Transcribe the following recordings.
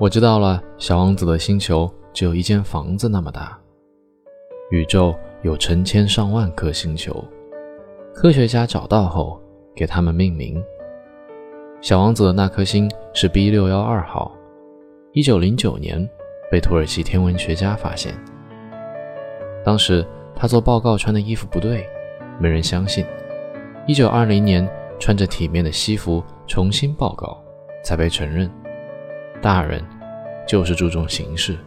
我知道了，小王子的星球只有一间房子那么大，宇宙有成千上万颗星球，科学家找到后给他们命名。小王子的那颗星是 B 六幺二号，一九零九年被土耳其天文学家发现。当时他做报告穿的衣服不对，没人相信。一九二零年穿着体面的西服重新报告，才被承认。大人就是注重形式。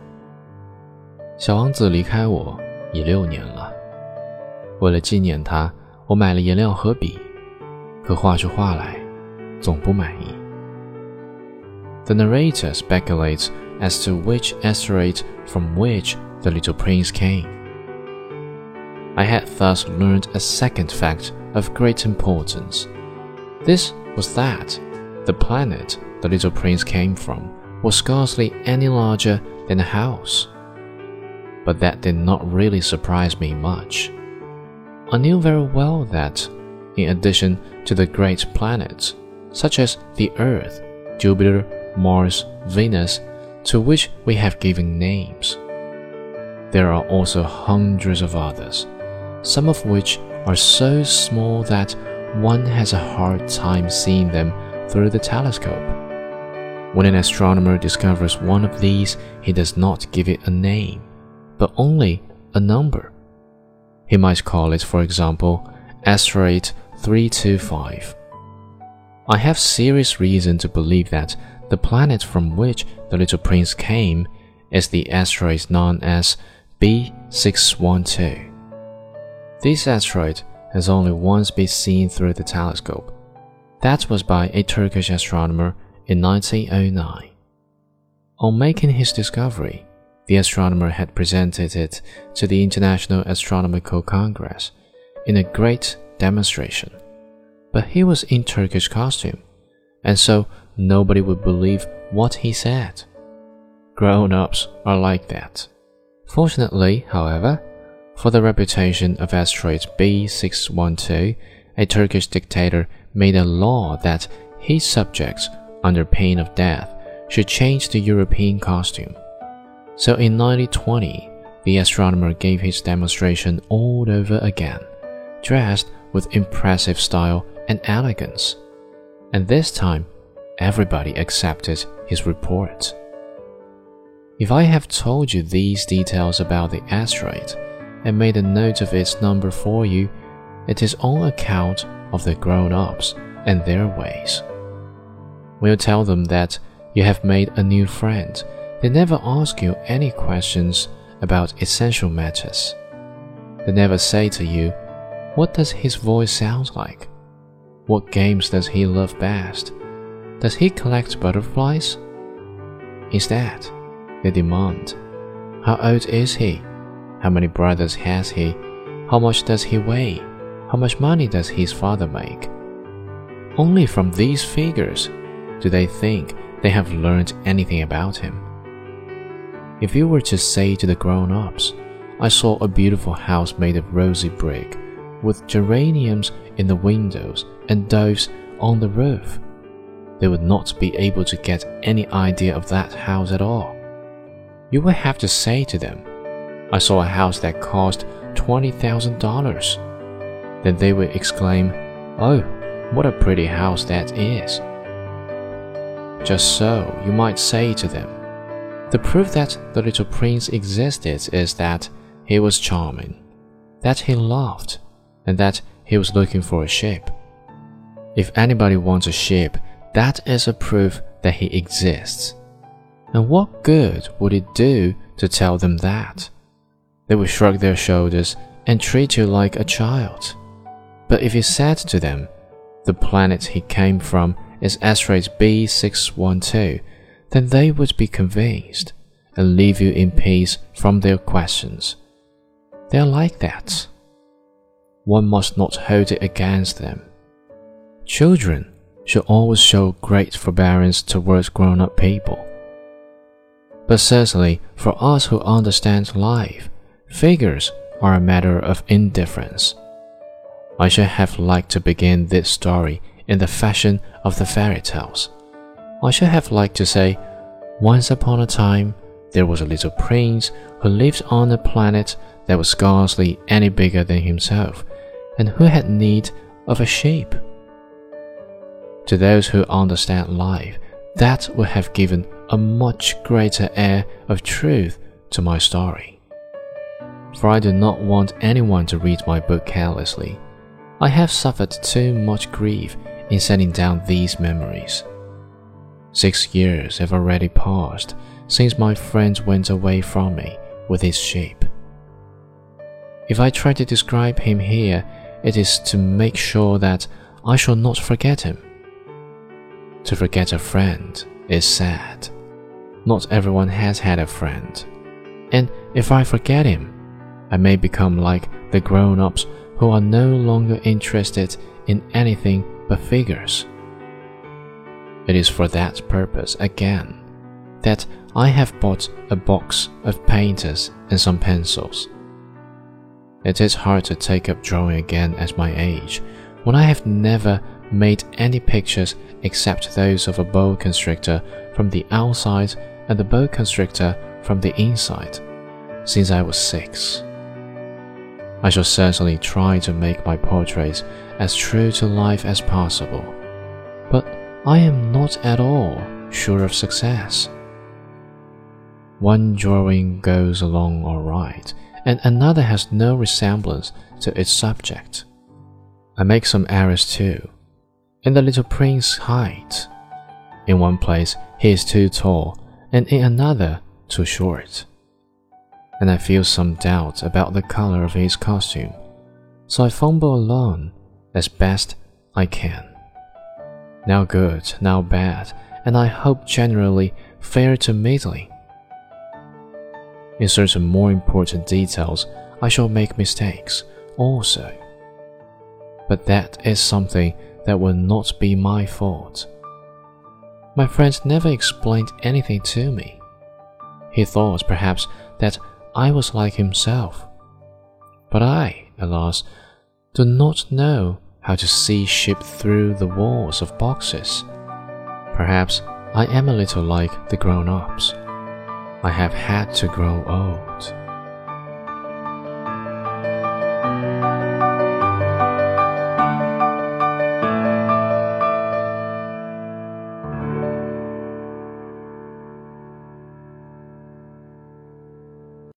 小王子离开我已六年了，为了纪念他，我买了颜料和笔，可画出画来总不满意。The narrator speculates as to which asteroid from which the little prince came. I had thus learned a second fact of great importance. This was that the planet the little prince came from was scarcely any larger than a house. But that did not really surprise me much. I knew very well that, in addition to the great planets, such as the Earth, Jupiter, Mars, Venus, to which we have given names, there are also hundreds of others, some of which are so small that one has a hard time seeing them through the telescope. When an astronomer discovers one of these, he does not give it a name, but only a number. He might call it, for example, asteroid 325. I have serious reason to believe that the planet from which the little prince came is the asteroid known as B612. This asteroid has only once been seen through the telescope. That was by a Turkish astronomer in 1909. On making his discovery, the astronomer had presented it to the International Astronomical Congress in a great demonstration. But he was in Turkish costume, and so nobody would believe what he said. Grown ups are like that. Fortunately, however, for the reputation of asteroid B612, a Turkish dictator made a law that his subjects under pain of death, should change to European costume. So in 1920, the astronomer gave his demonstration all over again, dressed with impressive style and elegance. And this time, everybody accepted his report. If I have told you these details about the asteroid and made a note of its number for you, it is on account of the grown ups and their ways. When you tell them that you have made a new friend, they never ask you any questions about essential matters. They never say to you, What does his voice sound like? What games does he love best? Does he collect butterflies? Instead, they demand, How old is he? How many brothers has he? How much does he weigh? How much money does his father make? Only from these figures do they think they have learned anything about him? If you were to say to the grown ups, I saw a beautiful house made of rosy brick, with geraniums in the windows and doves on the roof, they would not be able to get any idea of that house at all. You would have to say to them, I saw a house that cost $20,000. Then they would exclaim, Oh, what a pretty house that is! Just so, you might say to them, the proof that the little prince existed is that he was charming, that he loved, and that he was looking for a ship. If anybody wants a ship, that is a proof that he exists. And what good would it do to tell them that? They would shrug their shoulders and treat you like a child. But if you said to them, the planet he came from is asteroid B612, then they would be convinced and leave you in peace from their questions. They are like that. One must not hold it against them. Children should always show great forbearance towards grown up people. But certainly, for us who understand life, figures are a matter of indifference. I should have liked to begin this story in the fashion of the fairy tales. I should have liked to say, Once upon a time, there was a little prince who lived on a planet that was scarcely any bigger than himself, and who had need of a sheep. To those who understand life, that would have given a much greater air of truth to my story. For I do not want anyone to read my book carelessly. I have suffered too much grief in setting down these memories. Six years have already passed since my friend went away from me with his sheep. If I try to describe him here, it is to make sure that I shall not forget him. To forget a friend is sad. Not everyone has had a friend. And if I forget him, I may become like the grown ups who are no longer interested in anything but figures. It is for that purpose, again, that I have bought a box of painters and some pencils. It is hard to take up drawing again at my age, when I have never made any pictures except those of a boa constrictor from the outside and the boa constrictor from the inside, since I was six. I shall certainly try to make my portraits as true to life as possible, but I am not at all sure of success. One drawing goes along all right, and another has no resemblance to its subject. I make some errors too. In the little prince's height, in one place he is too tall, and in another too short. And I feel some doubt about the color of his costume, so I fumble along as best I can now good, now bad, and I hope generally fair to middling. In certain more important details, I shall make mistakes also. But that is something that will not be my fault. My friend never explained anything to me. He thought perhaps that I was like himself. But I, alas, do not know how to see sheep through the walls of boxes. Perhaps I am a little like the grown ups. I have had to grow old.